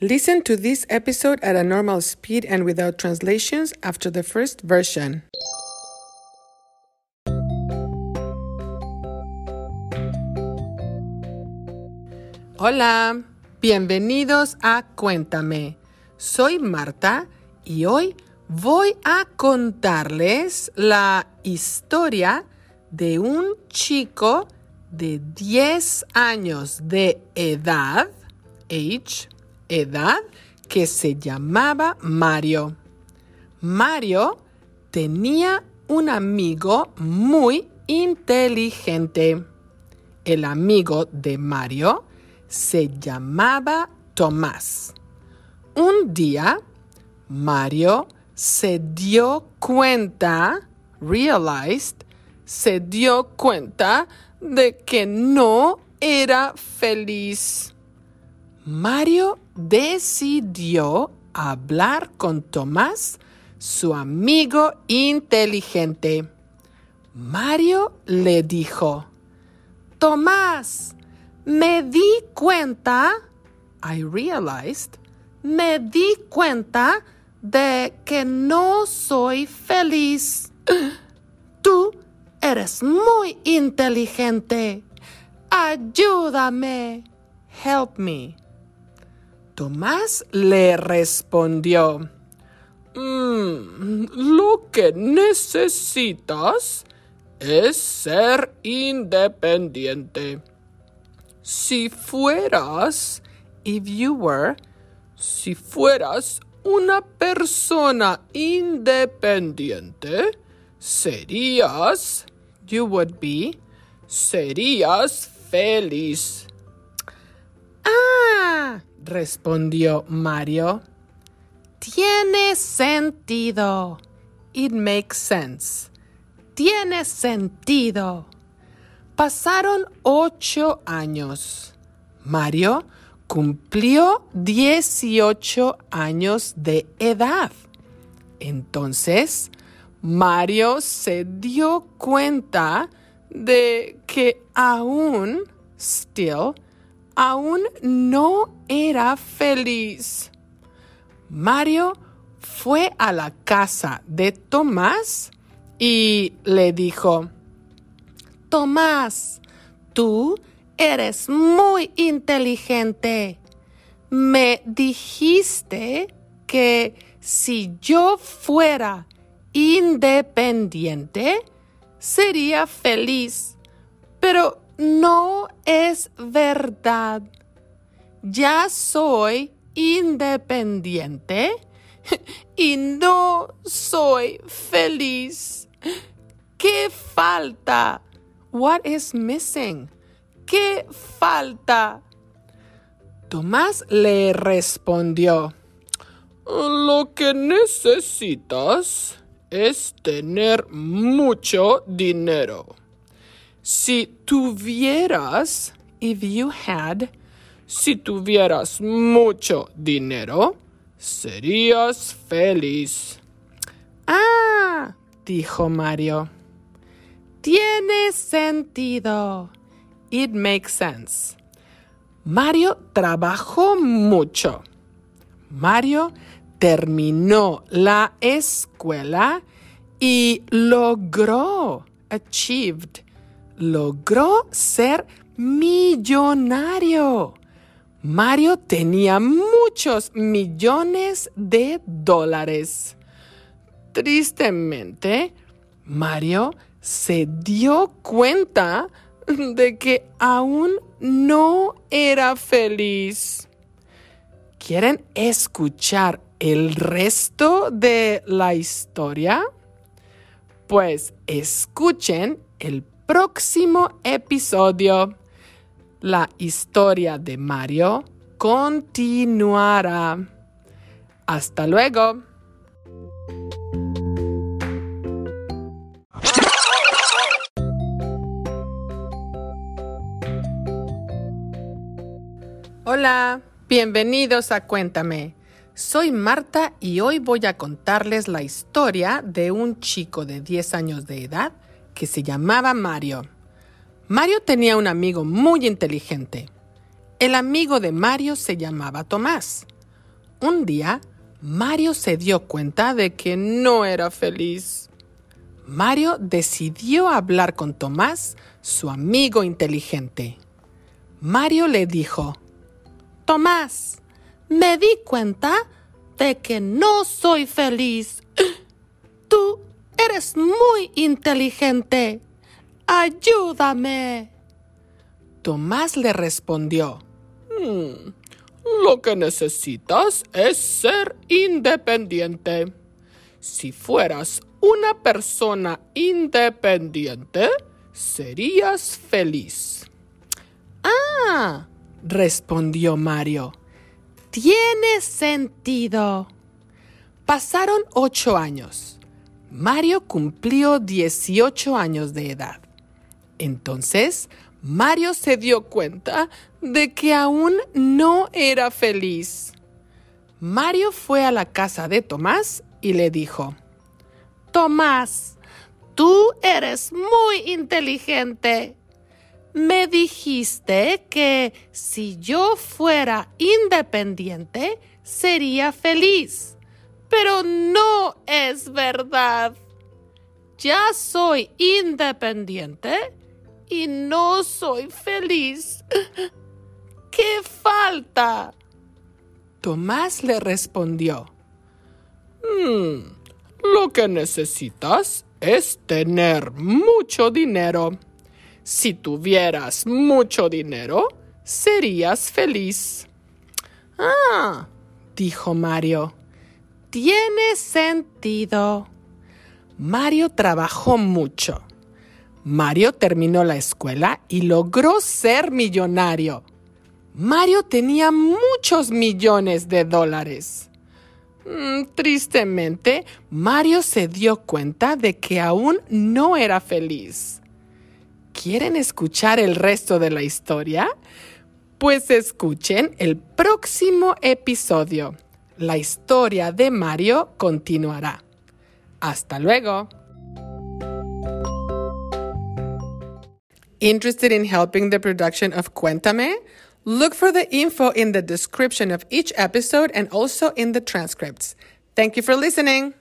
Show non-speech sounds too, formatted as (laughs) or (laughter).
Listen to this episode at a normal speed and without translations after the first version. Hola, bienvenidos a Cuéntame. Soy Marta y hoy voy a contarles la historia de un chico de 10 años de edad, age, edad, que se llamaba Mario. Mario tenía un amigo muy inteligente. El amigo de Mario se llamaba Tomás. Un día, Mario se dio cuenta, realized, se dio cuenta de que no era feliz. Mario decidió hablar con Tomás, su amigo inteligente. Mario le dijo, Tomás, me di cuenta, I realized, me di cuenta de que no soy feliz. Tú eres muy inteligente. Ayúdame. Help me. Tomás le respondió, "Mm, lo que necesitas es ser independiente. Si fueras, if you were, si fueras una persona independiente, serías, you would be, serías feliz. Ah, respondió Mario. Tiene sentido. It makes sense. Tiene sentido. Pasaron ocho años. Mario cumplió 18 años de edad. Entonces, Mario se dio cuenta de que aún, still, aún no era feliz. Mario fue a la casa de Tomás y le dijo, Tomás, tú eres muy inteligente. Me dijiste que si yo fuera independiente, sería feliz. Pero no es verdad. Ya soy independiente (laughs) y no soy feliz. ¿Qué falta? What is missing? ¿Qué falta? Tomás le respondió, lo que necesitas es tener mucho dinero. Si tuvieras, if you had, si tuvieras mucho dinero, serías feliz. Ah, dijo Mario. Tiene sentido. It makes sense. Mario trabajó mucho. Mario terminó la escuela y logró, achieved, logró ser millonario. Mario tenía muchos millones de dólares. Tristemente, Mario se dio cuenta de que aún no era feliz. ¿Quieren escuchar el resto de la historia? Pues escuchen el próximo episodio. La historia de Mario continuará. Hasta luego. Hola, bienvenidos a Cuéntame. Soy Marta y hoy voy a contarles la historia de un chico de 10 años de edad que se llamaba Mario. Mario tenía un amigo muy inteligente. El amigo de Mario se llamaba Tomás. Un día, Mario se dio cuenta de que no era feliz. Mario decidió hablar con Tomás, su amigo inteligente. Mario le dijo, Tomás, me di cuenta de que no soy feliz. Eres muy inteligente. Ayúdame. Tomás le respondió, hmm, lo que necesitas es ser independiente. Si fueras una persona independiente, serías feliz. Ah, respondió Mario. Tiene sentido. Pasaron ocho años. Mario cumplió 18 años de edad. Entonces, Mario se dio cuenta de que aún no era feliz. Mario fue a la casa de Tomás y le dijo, Tomás, tú eres muy inteligente. Me dijiste que si yo fuera independiente sería feliz, pero no es verdad. Ya soy independiente y no soy feliz. (laughs) ¿Qué falta? Tomás le respondió, hmm, lo que necesitas es tener mucho dinero. Si tuvieras mucho dinero, serías feliz. Ah, dijo Mario, tiene sentido. Mario trabajó mucho Mario terminó la escuela y logró ser millonario. Mario tenía muchos millones de dólares. Mm, tristemente, Mario se dio cuenta de que aún no era feliz. ¿Quieren escuchar el resto de la historia? Pues escuchen el próximo episodio. La historia de Mario continuará. Hasta luego. Interested in helping the production of Cuéntame? Look for the info in the description of each episode and also in the transcripts. Thank you for listening.